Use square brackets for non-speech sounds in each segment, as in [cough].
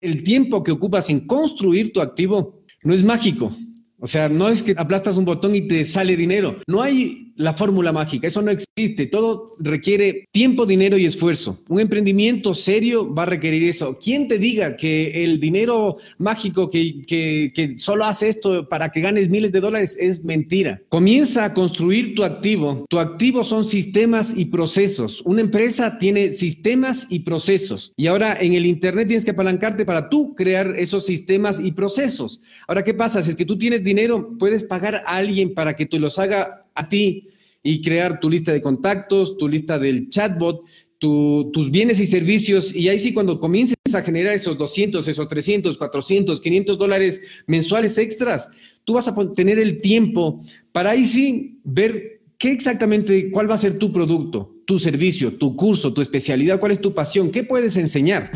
el tiempo que ocupas en construir tu activo no es mágico. O sea, no es que aplastas un botón y te sale dinero. No hay la fórmula mágica, eso no existe. Todo requiere tiempo, dinero y esfuerzo. Un emprendimiento serio va a requerir eso. ¿Quién te diga que el dinero mágico que, que, solo hace esto para que ganes miles de dólares es mentira? Comienza a construir tu activo. Tu activo son sistemas y procesos. Una empresa tiene sistemas y procesos. Y ahora en el Internet tienes que apalancarte para tú crear esos sistemas y procesos. Ahora, ¿qué pasa? Si es que tú tienes dinero, puedes pagar a alguien para que te los haga a ti y crear tu lista de contactos, tu lista del chatbot, tus bienes y servicios. Y ahí sí, cuando comiences a generar esos 200, esos 300, 400, 500 dólares mensuales extras, tú vas a tener el tiempo para ahí sí ver qué exactamente, cuál va a ser tu producto, tu servicio, tu curso, tu especialidad, cuál es tu pasión, qué puedes enseñar.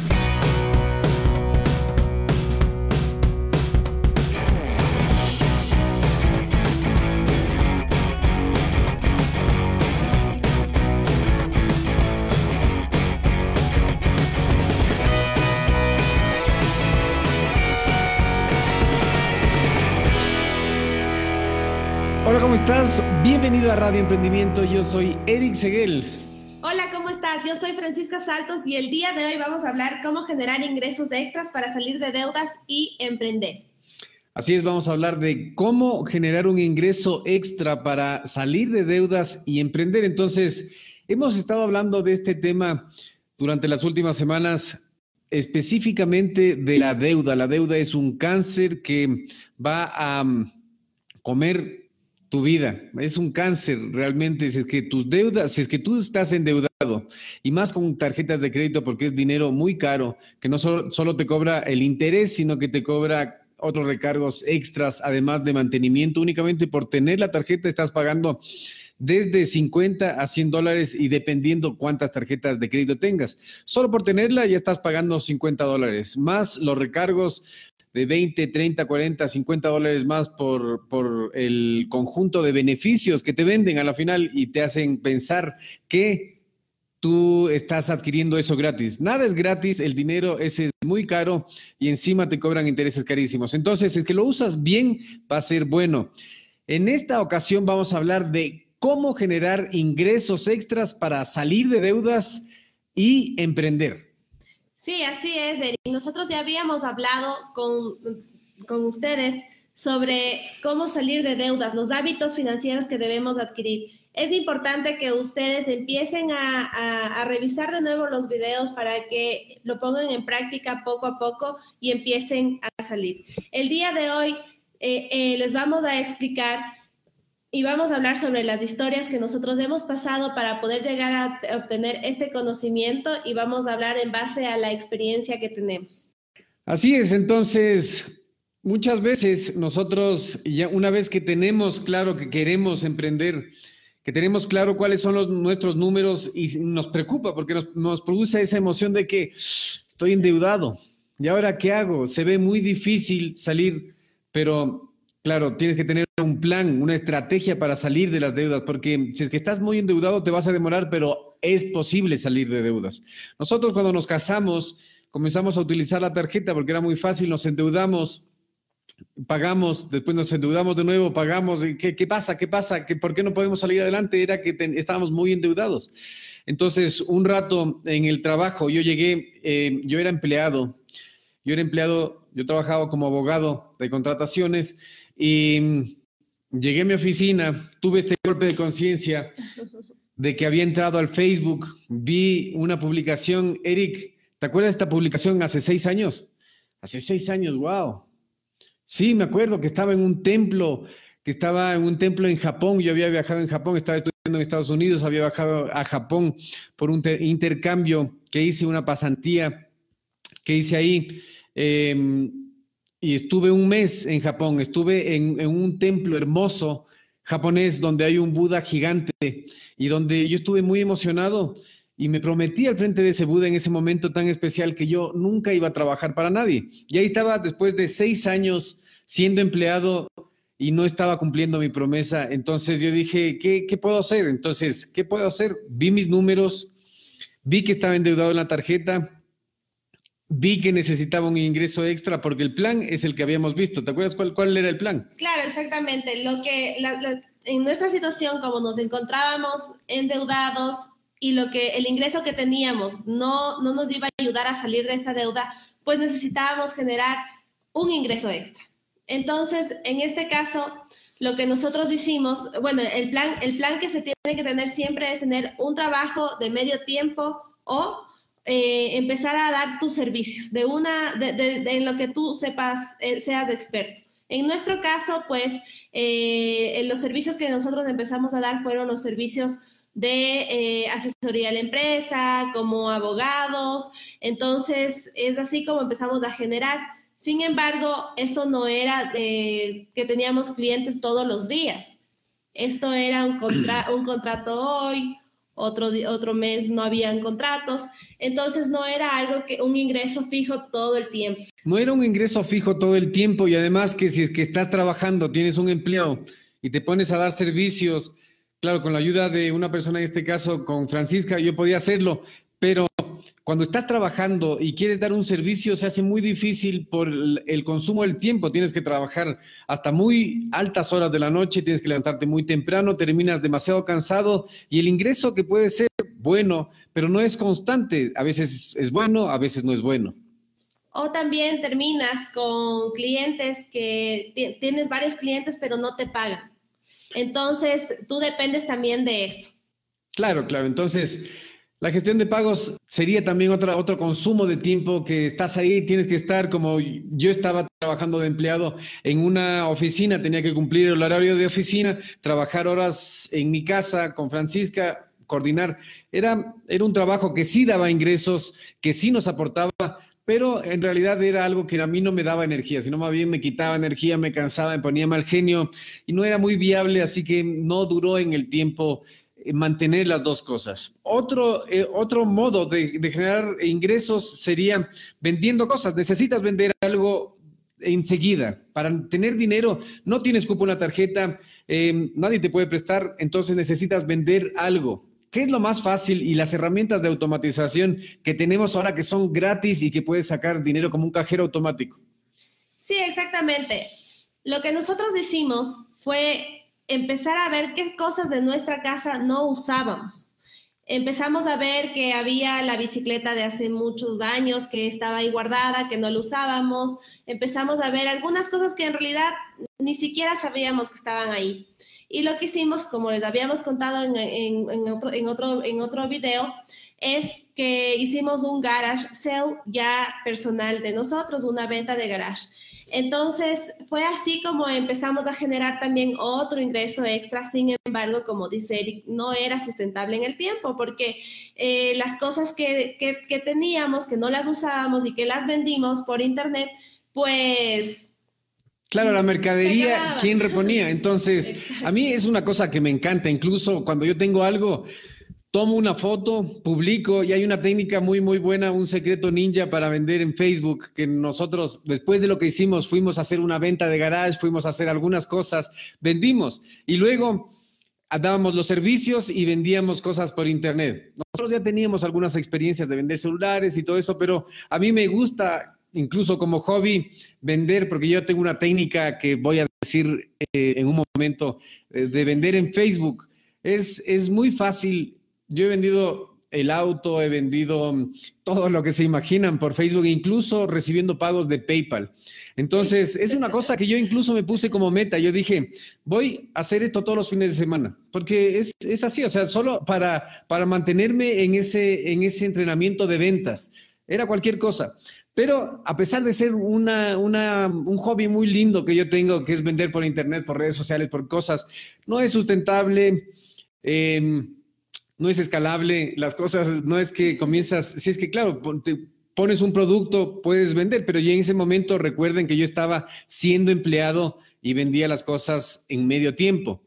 Bienvenido a Radio Emprendimiento. Yo soy Eric Seguel. Hola, ¿cómo estás? Yo soy Francisca Saltos y el día de hoy vamos a hablar cómo generar ingresos extras para salir de deudas y emprender. Así es, vamos a hablar de cómo generar un ingreso extra para salir de deudas y emprender. Entonces, hemos estado hablando de este tema durante las últimas semanas, específicamente de la deuda. La deuda es un cáncer que va a mm, comer tu vida. Es un cáncer realmente. Si es que tus deudas, si es que tú estás endeudado y más con tarjetas de crédito porque es dinero muy caro, que no solo, solo te cobra el interés, sino que te cobra otros recargos extras, además de mantenimiento. Únicamente por tener la tarjeta estás pagando desde 50 a 100 dólares y dependiendo cuántas tarjetas de crédito tengas. Solo por tenerla ya estás pagando 50 dólares, más los recargos de 20, 30, 40, 50 dólares más por, por el conjunto de beneficios que te venden a la final y te hacen pensar que tú estás adquiriendo eso gratis. Nada es gratis, el dinero ese es muy caro y encima te cobran intereses carísimos. Entonces, es que lo usas bien, va a ser bueno. En esta ocasión vamos a hablar de cómo generar ingresos extras para salir de deudas y emprender. Sí, así es, Eri. Nosotros ya habíamos hablado con, con ustedes sobre cómo salir de deudas, los hábitos financieros que debemos adquirir. Es importante que ustedes empiecen a, a, revisar de nuevo los videos para que lo pongan en práctica poco a poco y empiecen a salir. El día de hoy eh, eh, les vamos a explicar y vamos a hablar sobre las historias que nosotros hemos pasado para poder llegar a obtener este conocimiento y vamos a hablar en base a la experiencia que tenemos. Así es, entonces, muchas veces nosotros, ya una vez que tenemos claro que queremos emprender, que tenemos claro cuáles son los, nuestros números y nos preocupa porque nos, nos produce esa emoción de que estoy endeudado. ¿Y ahora qué hago? Se ve muy difícil salir, pero Claro, tienes que tener un plan, una estrategia para salir de las deudas, porque si es que estás muy endeudado te vas a demorar, pero es posible salir de deudas. Nosotros cuando nos casamos comenzamos a utilizar la tarjeta porque era muy fácil, nos endeudamos, pagamos, después nos endeudamos de nuevo, pagamos. ¿Qué, qué pasa? ¿Qué pasa? ¿Qué, ¿Por qué no podemos salir adelante? Era que estábamos muy endeudados. Entonces, un rato en el trabajo, yo llegué, eh, yo era empleado, yo era empleado, yo trabajaba como abogado de contrataciones y mm, llegué a mi oficina, tuve este golpe de conciencia de que había entrado al Facebook, vi una publicación, Eric, ¿te acuerdas de esta publicación hace seis años? Hace seis años, wow. Sí, me acuerdo que estaba en un templo, que estaba en un templo en Japón, yo había viajado en Japón, estaba estudiando en Estados Unidos, había viajado a Japón por un intercambio que hice, una pasantía que hice ahí. Eh, y estuve un mes en Japón, estuve en, un templo hermoso japonés donde hay un Buda gigante y donde yo estuve muy emocionado y me prometí al frente de ese Buda en ese momento tan especial que yo nunca iba a trabajar para nadie. Y ahí estaba después de seis años siendo empleado y no estaba cumpliendo mi promesa. Entonces yo dije, ¿qué, puedo hacer? Entonces, ¿qué puedo hacer? Vi mis números, vi que estaba endeudado en la tarjeta vi que necesitaba un ingreso extra porque el plan es el que habíamos visto. ¿Te acuerdas cuál, cuál era el plan? Claro, exactamente. Lo que en nuestra situación, como nos encontrábamos endeudados y lo que el ingreso que teníamos no, no nos iba a ayudar a salir de esa deuda, pues necesitábamos generar un ingreso extra. Entonces, en este caso, lo que nosotros hicimos, bueno, el plan, el plan que se tiene que tener siempre es tener un trabajo de medio tiempo o eh, empezar a dar tus servicios de una, de, en lo que tú sepas, eh, seas experto. En nuestro caso, pues, eh, los servicios que nosotros empezamos a dar fueron los servicios de asesoría a la empresa, como abogados. Entonces, es así como empezamos a generar sin embargo, esto no era de que teníamos clientes todos los días. Esto era un, un contrato hoy, otro, otro mes no habían contratos, entonces no era algo que un ingreso fijo todo el tiempo. No era un ingreso fijo todo el tiempo y además que si es que estás trabajando, tienes un empleo y te pones a dar servicios, claro, con la ayuda de una persona en este caso, con Francisca, yo podía hacerlo, pero cuando estás trabajando y quieres dar un servicio, se hace muy difícil por el consumo del tiempo. Tienes que trabajar hasta muy altas horas de la noche, tienes que levantarte muy temprano, terminas demasiado cansado y el ingreso que puede ser bueno, pero no es constante. A veces es bueno, a veces no es bueno. O también terminas con clientes que tienes varios clientes, pero no te pagan. Entonces, tú dependes también de eso. Claro, claro. Entonces, la gestión de pagos sería también otra, otro consumo de tiempo que estás ahí, tienes que estar como yo estaba trabajando de empleado en una oficina, tenía que cumplir el horario de oficina, trabajar horas en mi casa con Francisca, coordinar. Era, era un trabajo que sí daba ingresos, que sí nos aportaba, pero en realidad era algo que a mí no me daba energía, sino más bien me quitaba energía, me cansaba, me ponía mal genio y no era muy viable, así que no duró en el tiempo mantener las dos cosas. Otro, eh, otro modo de, generar ingresos sería vendiendo cosas. Necesitas vender algo enseguida. Para tener dinero, no tienes cupo una tarjeta, em, nadie te puede prestar, entonces necesitas vender algo. ¿Qué es lo más fácil y las herramientas de automatización que tenemos ahora que son gratis y que puedes sacar dinero como un cajero automático? Sí, exactamente. Lo que nosotros hicimos fue empezar a ver qué cosas de nuestra casa no usábamos. Empezamos a ver que había la bicicleta de hace muchos años que estaba ahí guardada, que no la usábamos. Empezamos a ver algunas cosas que en realidad ni siquiera sabíamos que estaban ahí. Y lo que hicimos, como les habíamos contado en, otro, en, otro, en otro video, es que hicimos un garage sale ya personal de nosotros, una venta de garage. Entonces, fue así como empezamos a generar también otro ingreso extra. Sin embargo, como dice Eric, no era sustentable en el tiempo porque eh, las cosas que, que, teníamos, que no las usábamos y que las vendimos por internet, pues Claro, la mercadería, ¿quién reponía? Entonces, a mí es una cosa que me encanta, incluso cuando yo tengo algo, tomo una foto, publico y hay una técnica muy, muy buena, un secreto ninja para vender en Facebook, que nosotros, después de lo que hicimos, fuimos a hacer una venta de garage, fuimos a hacer algunas cosas, vendimos y luego dábamos los servicios y vendíamos cosas por internet. Nosotros ya teníamos algunas experiencias de vender celulares y todo eso, pero a mí me gusta incluso como hobby vender, porque yo tengo una técnica que voy a decir eh, en un momento, eh, de vender en Facebook. Es, es muy fácil yo he vendido el auto, he vendido mm, todo lo que se imaginan por Facebook, incluso recibiendo pagos de PayPal. Entonces, es una cosa que yo incluso me puse como meta. Yo dije, voy a hacer esto todos los fines de semana, porque es, es así, o sea, solo para, para mantenerme en ese, en ese entrenamiento de ventas. Era cualquier cosa. Pero a pesar de ser una, una, un hobby muy lindo que yo tengo, que es vender por internet, por redes sociales, por cosas, no es sustentable. Eh, no es escalable, las cosas no es que comienzas, si es que claro, pones un producto, puedes vender, pero ya en ese momento recuerden que yo estaba siendo empleado y vendía las cosas en medio tiempo.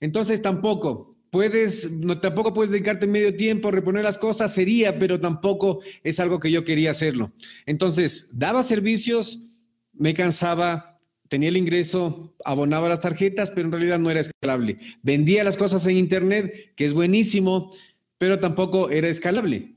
Entonces tampoco puedes, no, tampoco puedes dedicarte medio tiempo a reponer las cosas, sería, pero tampoco es algo que yo quería hacerlo. Entonces, daba servicios, me cansaba, tenía el ingreso, abonaba las tarjetas, pero en realidad no era escalable. Vendía las cosas en Internet, que es buenísimo, pero tampoco era escalable.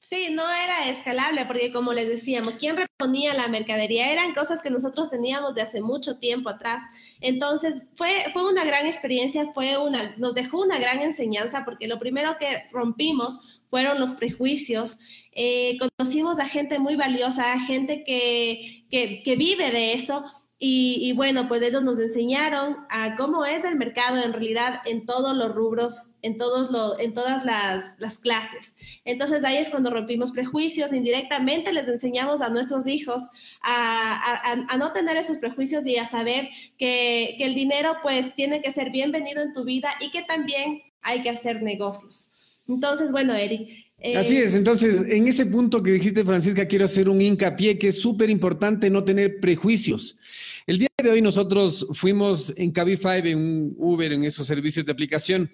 Sí, no era escalable porque como les decíamos, ¿quién reponía la mercadería? Eran cosas que nosotros teníamos de hace mucho tiempo atrás. Entonces, fue, fue una gran experiencia, fue una, nos dejó una gran enseñanza porque lo primero que rompimos fueron los prejuicios. Eh, conocimos a gente muy valiosa, gente que, que, que vive de eso y, bueno, pues ellos nos enseñaron a cómo es el mercado en realidad en todos los rubros, en, todos los, en todas las, las, clases. Entonces ahí es cuando rompimos prejuicios, indirectamente les enseñamos a nuestros hijos a, a, a no tener esos prejuicios y a saber que, que el dinero pues tiene que ser bienvenido en tu vida y que también hay que hacer negocios. Entonces, bueno, Eric, Así es, entonces en ese punto que dijiste, Francisca, quiero hacer un hincapié que es súper importante no tener prejuicios. El día de hoy nosotros fuimos en Cabify, en un Uber, en esos servicios de aplicación,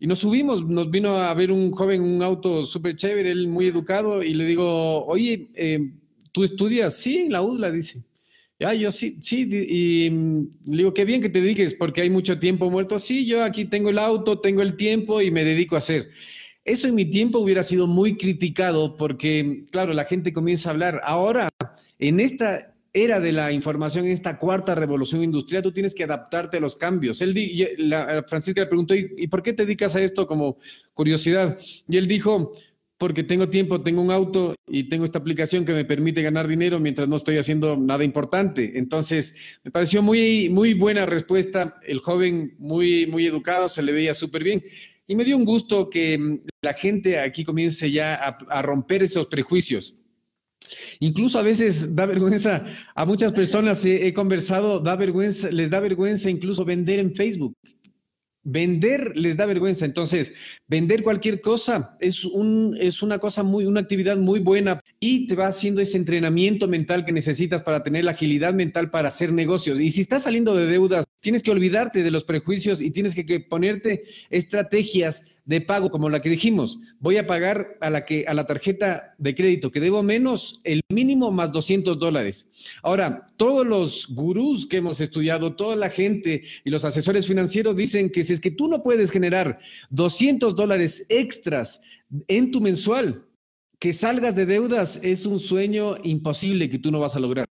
y nos subimos, nos vino a ver un joven, un auto súper chévere, él muy educado, y le digo, oye, eh, ¿tú estudias? Sí, la UDLA, dice. Ya, yo sí, sí, y mm, le digo, qué bien que te dediques, porque hay mucho tiempo muerto. Sí, yo aquí tengo el auto, tengo el tiempo y me dedico a hacer. Eso en mi tiempo hubiera sido muy criticado porque, claro, la gente comienza a hablar. Ahora, en esta era de la información, en esta cuarta revolución industrial, tú tienes que adaptarte a los cambios. Él, la, Francisca le preguntó, ¿y, por qué te dedicas a esto como curiosidad? Y él dijo, porque tengo tiempo, tengo un auto y tengo esta aplicación que me permite ganar dinero mientras no estoy haciendo nada importante. Entonces, me pareció muy, muy buena respuesta. El joven muy, muy educado, se le veía súper bien. Y me dio un gusto que la gente aquí comience ya a romper esos prejuicios. Incluso a veces da vergüenza, a muchas personas he, conversado, da vergüenza, les da vergüenza incluso vender en Facebook. Vender les da vergüenza. Entonces, vender cualquier cosa es, un, es una cosa muy, una actividad muy buena y te va haciendo ese entrenamiento mental que necesitas para tener la agilidad mental para hacer negocios. Y si estás saliendo de deudas, tienes que olvidarte de los prejuicios y tienes que, que ponerte estrategias de pago, como la que dijimos, voy a pagar a la, que, a la tarjeta de crédito que debo menos el mínimo más 200 dólares. Ahora, todos los gurús que hemos estudiado, toda la gente y los asesores financieros dicen que si es que tú no puedes generar 200 dólares extras en tu mensual, que salgas de deudas es un sueño imposible que tú no vas a lograr.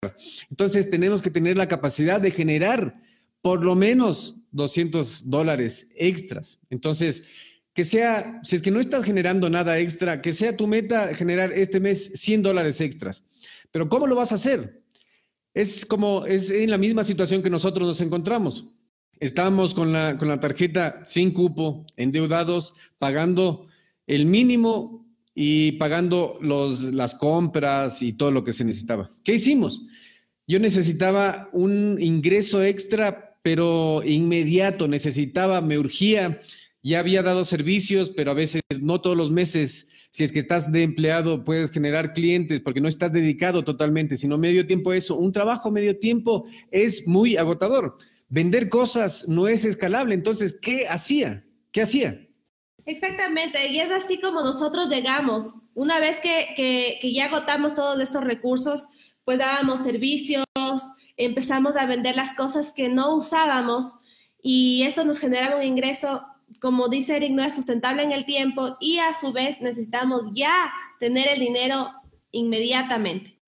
Entonces tenemos que tener la capacidad de generar por lo menos 200 dólares extras. Entonces, que sea, si es que no estás generando nada extra, que sea tu meta generar este mes 100 dólares extras. Pero ¿cómo lo vas a hacer? Es como, es en la misma situación que nosotros nos encontramos. Estamos con la, con la tarjeta sin cupo, endeudados, pagando el mínimo y pagando los, las compras y todo lo que se necesitaba. ¿Qué hicimos? Yo necesitaba un ingreso extra, pero inmediato, necesitaba, me urgía ya había dado servicios, pero a veces no todos los meses, si es que estás de empleado, puedes generar clientes porque no estás dedicado totalmente, sino medio tiempo eso. Un trabajo medio tiempo es muy agotador. Vender cosas no es escalable. Entonces, ¿qué hacía? ¿Qué hacía? Exactamente, y es así como nosotros llegamos. Una vez que, que, que ya agotamos todos estos recursos, pues dábamos servicios, empezamos a vender las cosas que no usábamos y esto nos generaba un ingreso como dice Eric, no es sustentable en el tiempo y a su vez necesitamos ya tener el dinero inmediatamente.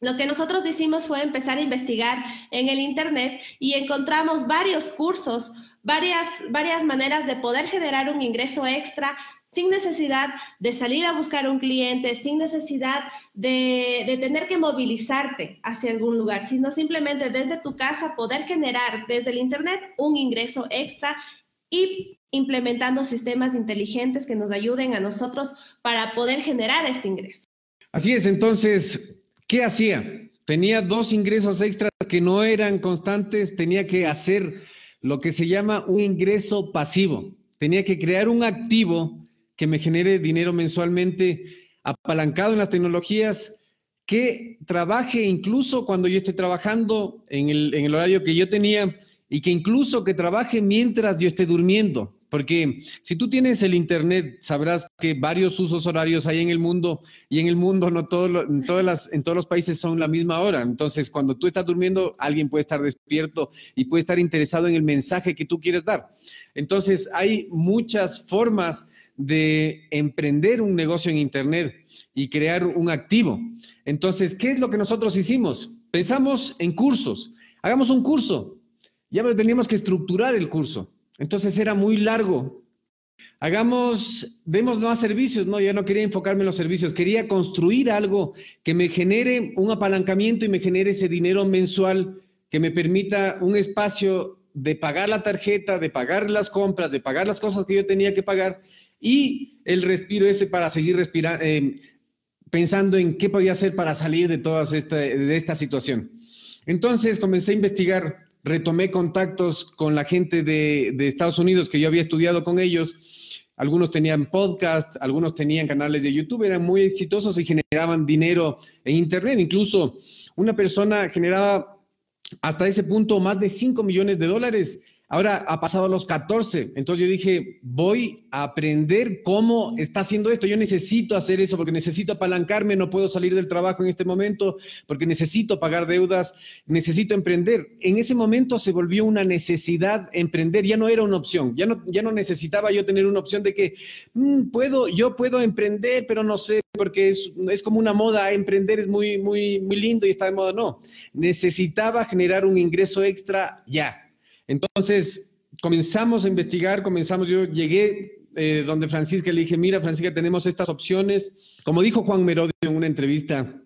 Lo que nosotros hicimos fue empezar a investigar en el Internet y encontramos varios cursos, varias, varias maneras de poder generar un ingreso extra sin necesidad de salir a buscar un cliente, sin necesidad de, de, tener que movilizarte hacia algún lugar, sino simplemente desde tu casa poder generar desde el Internet un ingreso extra y implementando sistemas inteligentes que nos ayuden a nosotros para poder generar este ingreso. Así es, entonces, ¿qué hacía? Tenía dos ingresos extras que no eran constantes, tenía que hacer lo que se llama un ingreso pasivo. Tenía que crear un activo que me genere dinero mensualmente apalancado en las tecnologías, que trabaje incluso cuando yo esté trabajando en el, en el horario que yo tenía y que incluso que trabaje mientras yo esté durmiendo. Porque si tú tienes el Internet, sabrás que varios usos horarios hay en el mundo y en el mundo no todo todas las, en todos los países son la misma hora. Entonces, cuando tú estás durmiendo, alguien puede estar despierto y puede estar interesado en el mensaje que tú quieres dar. Entonces, hay muchas formas de emprender un negocio en Internet y crear un activo. Entonces, ¿qué es lo que nosotros hicimos? Pensamos en cursos. Hagamos un curso. Ya teníamos que estructurar el curso. Entonces era muy largo. Hagamos, demos más servicios, no, ya no quería enfocarme en los servicios, quería construir algo que me genere un apalancamiento y me genere ese dinero mensual que me permita un espacio de pagar la tarjeta, de pagar las compras, de pagar las cosas que yo tenía que pagar y el respiro ese para seguir respirando, eh, pensando en qué podía hacer para salir de toda esta, de esta situación. Entonces comencé a investigar, retomé contactos con la gente de, Estados Unidos que yo había estudiado con ellos. Algunos tenían podcast, algunos tenían canales de YouTube, eran muy exitosos y generaban dinero en Internet. Incluso una persona generaba hasta ese punto más de 5 millones de dólares. Ahora ha pasado a los 14. Entonces yo dije, voy a aprender cómo está haciendo esto. Yo necesito hacer eso porque necesito apalancarme, no puedo salir del trabajo en este momento porque necesito pagar deudas, necesito emprender. En ese momento se volvió una necesidad emprender, ya no era una opción, ya no, ya no necesitaba yo tener una opción de que mm, puedo, yo puedo emprender, pero no sé porque es, es como una moda, emprender es muy, muy, muy lindo y está de moda. No, necesitaba generar un ingreso extra ya. Entonces, comenzamos a investigar, comenzamos, yo llegué eh, donde Francisca le dije, mira Francisca, tenemos estas opciones. Como dijo Juan Merodio en una entrevista,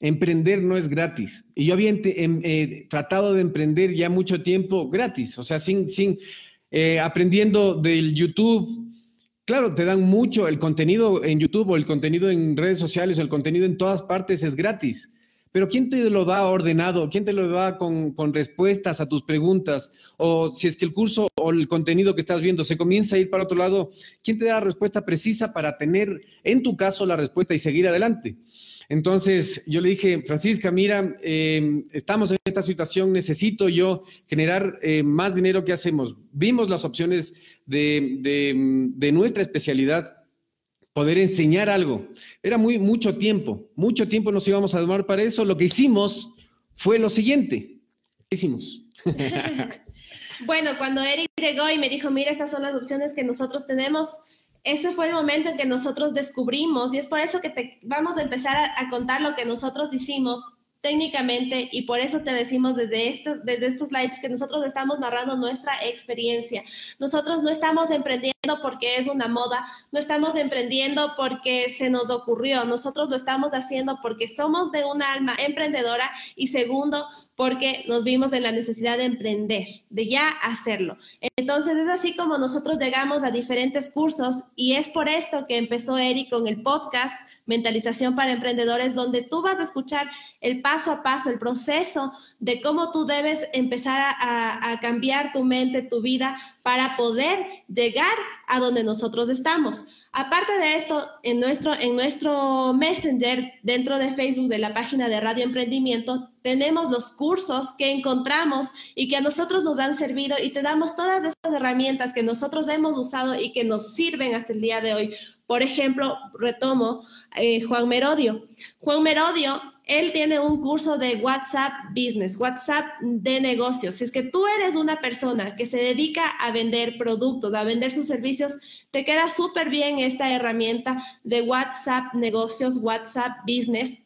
emprender no es gratis. Y yo había em, eh, tratado de emprender ya mucho tiempo gratis, o sea, sin, sin eh, aprendiendo del YouTube, Claro, te dan mucho el contenido en YouTube o el contenido en redes sociales o el contenido en todas partes es gratis. Pero ¿quién te lo da ordenado? ¿Quién te lo da con, respuestas a tus preguntas? O si es que el curso o el contenido que estás viendo se comienza a ir para otro lado, ¿quién te da la respuesta precisa para tener en tu caso la respuesta y seguir adelante? Entonces yo le dije, Francisca, mira, em, estamos en esta situación, necesito yo generar eh, más dinero, ¿qué hacemos? Vimos las opciones de, nuestra especialidad, poder enseñar algo. Era muy mucho tiempo, mucho tiempo nos íbamos a tomar para eso. Lo que hicimos fue lo siguiente. ¿Qué hicimos? [laughs] bueno, cuando Eric llegó y me dijo, mira, estas son las opciones que nosotros tenemos, ese fue el momento en que nosotros descubrimos y es por eso que te vamos a empezar a, contar lo que nosotros hicimos técnicamente y por eso te decimos desde, desde estos lives que nosotros estamos narrando nuestra experiencia. Nosotros no estamos emprendiendo porque es una moda, no estamos emprendiendo porque se nos ocurrió, nosotros lo estamos haciendo porque somos de un alma emprendedora y segundo, porque nos vimos en la necesidad de emprender, de ya hacerlo. Entonces es así como nosotros llegamos a diferentes cursos y es por esto que empezó Eric con el podcast Mentalización para Emprendedores, donde tú vas a escuchar el paso a paso, el proceso de cómo tú debes empezar a, cambiar tu mente, tu vida, para poder llegar a donde nosotros estamos. Aparte de esto, en nuestro, en nuestro Messenger, dentro de Facebook, de la página de Radio Emprendimiento, tenemos los cursos que encontramos y que a nosotros nos han servido y te damos todas esas herramientas que nosotros hemos usado y que nos sirven hasta el día de hoy. Por ejemplo, retomo eh, Juan Merodio. Juan Merodio él tiene un curso de WhatsApp Business, WhatsApp de negocios. Si es que tú eres una persona que se dedica a vender productos, a vender sus servicios, te queda súper bien esta herramienta de WhatsApp negocios, WhatsApp Business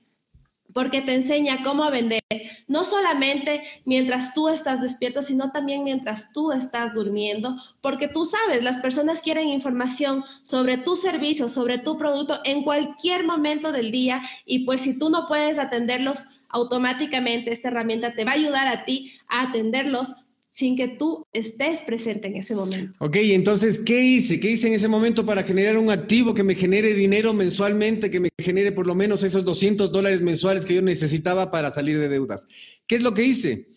porque te enseña cómo vender, no solamente mientras tú estás despierto, sino también mientras tú estás durmiendo, porque tú sabes, las personas quieren información sobre tu servicio, sobre tu producto en cualquier momento del día y pues si tú no puedes atenderlos, automáticamente esta herramienta te va a ayudar a ti a atenderlos sin que tú estés presente en ese momento. Ok, entonces, ¿qué hice? ¿Qué hice en ese momento para generar un activo que me genere dinero mensualmente, que me genere por lo menos esos 200 dólares mensuales que yo necesitaba para salir de deudas? ¿Qué es lo que hice?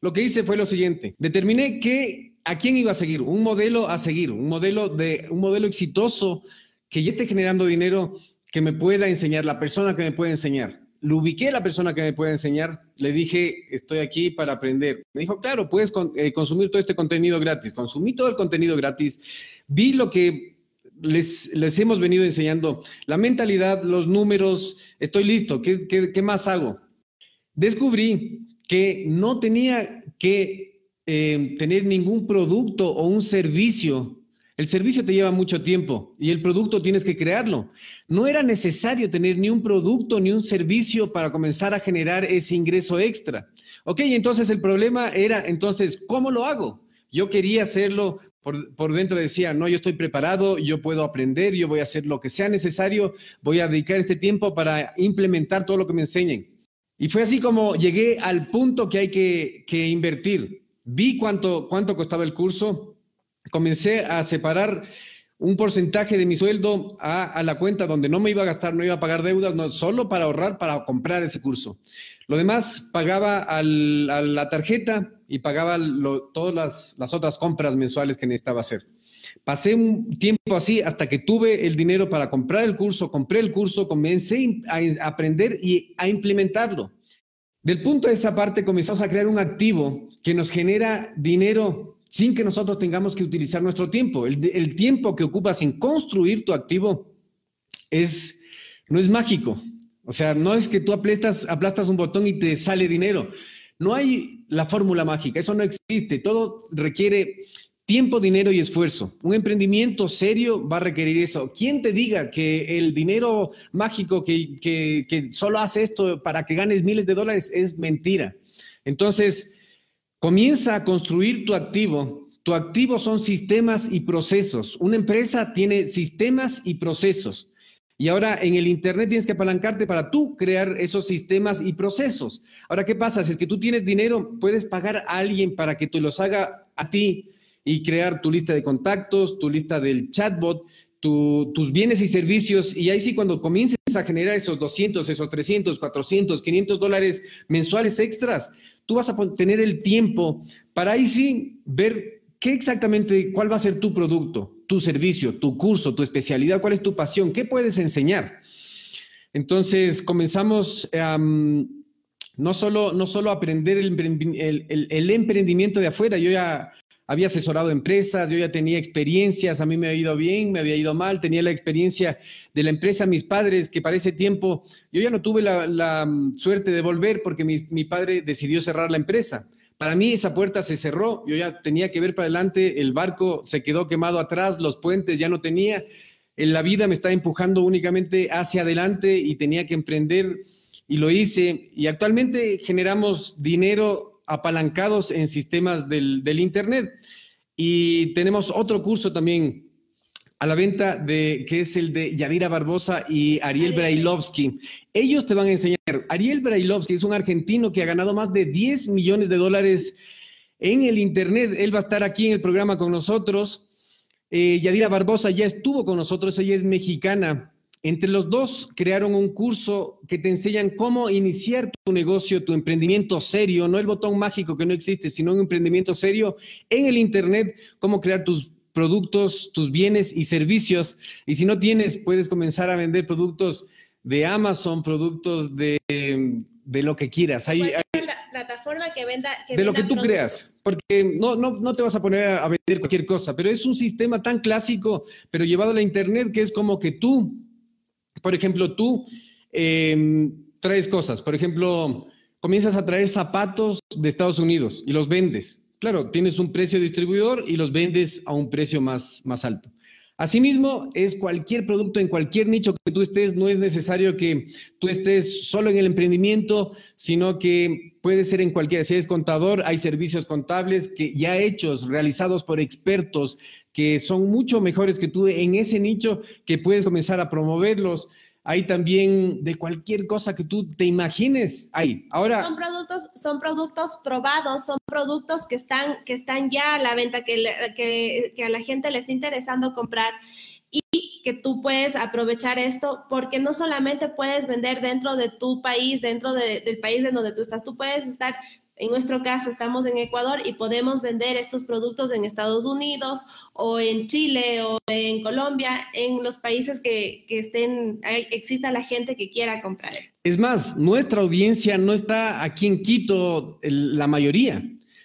Lo que hice fue lo siguiente, determiné que a quién iba a seguir, un modelo a seguir, un modelo de un modelo exitoso que ya esté generando dinero que me pueda enseñar, la persona que me pueda enseñar lo ubiqué a la persona que me puede enseñar, le dije, estoy aquí para aprender. Me dijo, claro, puedes eh, consumir todo este contenido gratis. Consumí todo el contenido gratis. Vi lo que les, hemos venido enseñando, la mentalidad, los números, estoy listo, ¿qué, qué, más hago? Descubrí que no tenía que eh, tener ningún producto o un servicio El servicio te lleva mucho tiempo y el producto tienes que crearlo. No era necesario tener ni un producto ni un servicio para comenzar a generar ese ingreso extra. Ok, entonces el problema era, entonces, ¿cómo lo hago? Yo quería hacerlo, por, por, dentro decía, no, yo estoy preparado, yo puedo aprender, yo voy a hacer lo que sea necesario, voy a dedicar este tiempo para implementar todo lo que me enseñen. Y fue así como llegué al punto que hay que, que invertir. Vi cuánto, cuánto costaba el curso, comencé a separar un porcentaje de mi sueldo a, la cuenta donde no me iba a gastar, no iba a pagar deudas, no, solo para ahorrar, para comprar ese curso. Lo demás pagaba a la tarjeta y pagaba todas las, las, otras compras mensuales que necesitaba hacer. Pasé un tiempo así hasta que tuve el dinero para comprar el curso, compré el curso, comencé a aprender y a implementarlo. Del punto de esa parte comenzamos a crear un activo que nos genera dinero sin que nosotros tengamos que utilizar nuestro tiempo. El, tiempo que ocupas en construir tu activo es, no es mágico. O sea, no es que tú aplastas, aplastas un botón y te sale dinero. No hay la fórmula mágica, eso no existe. Todo requiere tiempo, dinero y esfuerzo. Un emprendimiento serio va a requerir eso. ¿Quién te diga que el dinero mágico que, que, que solo hace esto para que ganes miles de dólares es mentira? Entonces, Comienza a construir tu activo. Tu activo son sistemas y procesos. Una empresa tiene sistemas y procesos. Y ahora en el Internet tienes que apalancarte para tú crear esos sistemas y procesos. Ahora, ¿qué pasa? Si es que tú tienes dinero, puedes pagar a alguien para que te los haga a ti y crear tu lista de contactos, tu lista del chatbot, tus bienes y servicios. Y ahí sí, cuando comiences a generar esos 200, esos 300, 400, 500 dólares mensuales extras, tú vas a tener el tiempo para ahí sí ver qué exactamente, cuál va a ser tu producto, tu servicio, tu curso, tu especialidad, cuál es tu pasión, qué puedes enseñar. Entonces comenzamos no solo, no solo aprender el, emprendimiento de afuera, yo ya había asesorado empresas, yo ya tenía experiencias, a mí me había ido bien, me había ido mal, tenía la experiencia de la empresa, mis padres, que para ese tiempo yo ya no tuve la, mm, suerte de volver porque mi, mi, padre decidió cerrar la empresa. Para mí esa puerta se cerró, yo ya tenía que ver para adelante, el barco se quedó quemado atrás, los puentes ya no tenía, en la vida me estaba empujando únicamente hacia adelante y tenía que emprender y lo hice y actualmente generamos dinero apalancados en sistemas del, Internet. Y tenemos otro curso también a la venta de que es el de Yadira Barbosa y Ariel Brailovsky. Ellos te van a enseñar. Ariel Brailovsky es un argentino que ha ganado más de 10 millones de dólares en el Internet. Él va a estar aquí en el programa con nosotros. Eh, Yadira Barbosa ya estuvo con nosotros, ella es mexicana. Entre los dos crearon un curso que te enseñan cómo iniciar tu negocio, tu emprendimiento serio, no el botón mágico que no existe, sino un emprendimiento serio en el Internet, cómo crear tus productos, tus bienes y servicios. Y si no tienes, puedes comenzar a vender productos de Amazon, productos de, lo que quieras. Hay, la plataforma que venda. de lo que tú creas, porque no, no, no te vas a poner a vender cualquier cosa, pero es un sistema tan clásico, pero llevado a la Internet, que es como que tú por ejemplo, tú em, traes cosas, por ejemplo, comienzas a traer zapatos de Estados Unidos y los vendes. Claro, tienes un precio distribuidor y los vendes a un precio más, más alto. Asimismo, es cualquier producto en cualquier nicho que tú estés, no es necesario que tú estés solo en el emprendimiento, sino que puede ser en cualquiera. Si eres contador, hay servicios contables que ya hechos, realizados por expertos que son mucho mejores que tú en ese nicho, que puedes comenzar a promoverlos. Hay también de cualquier cosa que tú te imagines. Hay. Ahora. Son productos, son productos probados, son productos que están, que están ya a la venta, que, que, que a la gente le está interesando comprar y que tú puedes aprovechar esto porque no solamente puedes vender dentro de tu país, dentro del país en donde tú estás, tú puedes estar en nuestro caso, estamos en Ecuador y podemos vender estos productos en Estados Unidos o en Chile o en Colombia, en los países que, estén, exista la gente que quiera comprar esto. Es más, nuestra audiencia no está aquí en Quito, la mayoría,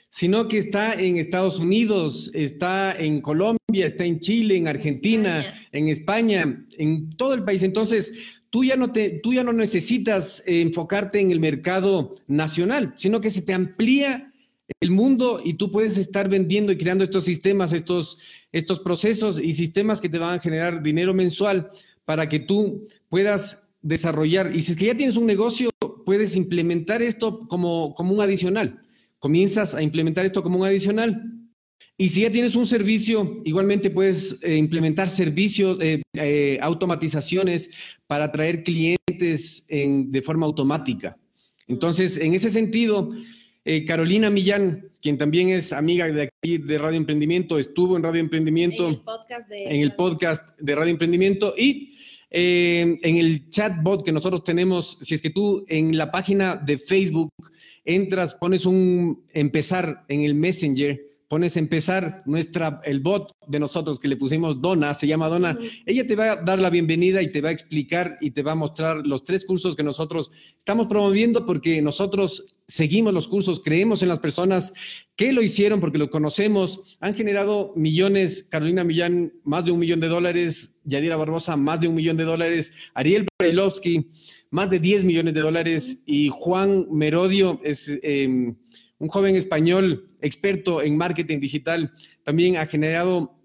sino que está en Estados Unidos, está en Colombia, está en Chile, en Argentina, en España, en todo el país. Entonces, tú ya no, te, tú ya no necesitas eh, enfocarte en el mercado nacional, sino que se te amplía el mundo y tú puedes estar vendiendo y creando estos sistemas, estos, estos procesos y sistemas que te van a generar dinero mensual para que tú puedas desarrollar. Y si es que ya tienes un negocio, puedes implementar esto como, como un adicional. Comienzas a implementar esto como un adicional. Y si ya tienes un servicio, igualmente puedes eh, implementar servicios, eh, eh, automatizaciones para atraer clientes de forma automática. Entonces, en ese sentido, Carolina Millán, quien también es amiga de aquí de Radio Emprendimiento, estuvo en Radio Emprendimiento, en el podcast de, en el podcast de Radio Emprendimiento y en el chatbot que nosotros tenemos, si es que tú en la página de Facebook entras, pones un empezar en el Messenger, pones a empezar nuestra, el bot de nosotros que le pusimos Dona, se llama Dona, ella te va a dar la bienvenida y te va a explicar y te va a mostrar los tres cursos que nosotros estamos promoviendo porque nosotros seguimos los cursos, creemos en las personas que lo hicieron porque lo conocemos, han generado millones, Carolina Millán más de un millón de dólares, Yadira Barbosa más de un millón de dólares, Ariel Brailovsky más de 10 millones de dólares y Juan Merodio es... Em, un joven español experto en marketing digital, también ha generado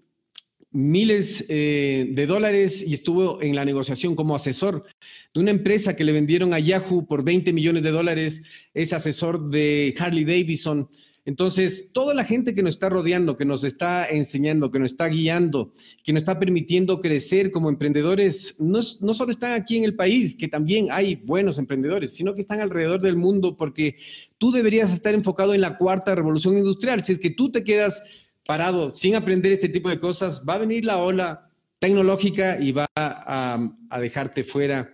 miles eh, de dólares y estuvo en la negociación como asesor de una empresa que le vendieron a Yahoo por 20 millones de dólares, es asesor de Harley Davidson, entonces, toda la gente que nos está rodeando, que nos está enseñando, que nos está guiando, que nos está permitiendo crecer como emprendedores, no, solo están aquí en el país, que también hay buenos emprendedores, sino que están alrededor del mundo porque tú deberías estar enfocado en la cuarta revolución industrial. Si es que tú te quedas parado sin aprender este tipo de cosas, va a venir la ola tecnológica y va a, a dejarte fuera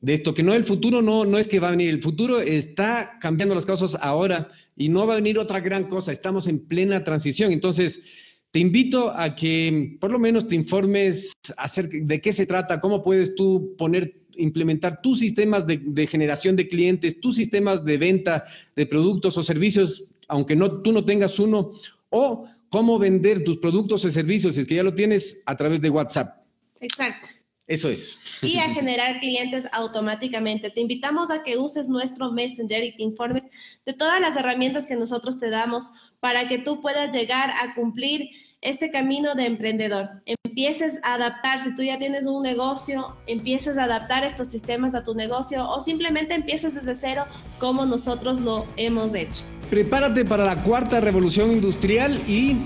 de esto, que no, el futuro no, no es que va a venir, el futuro está cambiando las cosas ahora y no va a venir otra gran cosa, estamos en plena transición. Entonces, te invito a que por lo menos te informes acerca de qué se trata, cómo puedes tú poner, implementar tus sistemas de, generación de clientes, tus sistemas de venta de productos o servicios, aunque no, tú no tengas uno, o cómo vender tus productos o servicios, si es que ya lo tienes, a través de WhatsApp. Exacto. Eso es. Y a [laughs] generar clientes automáticamente. Te invitamos a que uses nuestro Messenger y te informes de todas las herramientas que nosotros te damos para que tú puedas llegar a cumplir este camino de emprendedor. Empieces a adaptar, si tú ya tienes un negocio, empieces a adaptar estos sistemas a tu negocio o simplemente empieces desde cero como nosotros lo hemos hecho. Prepárate para la cuarta revolución industrial y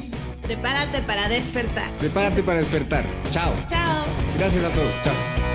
Prepárate para despertar. Prepárate para despertar. Chao. Chao. Gracias a todos. Chao.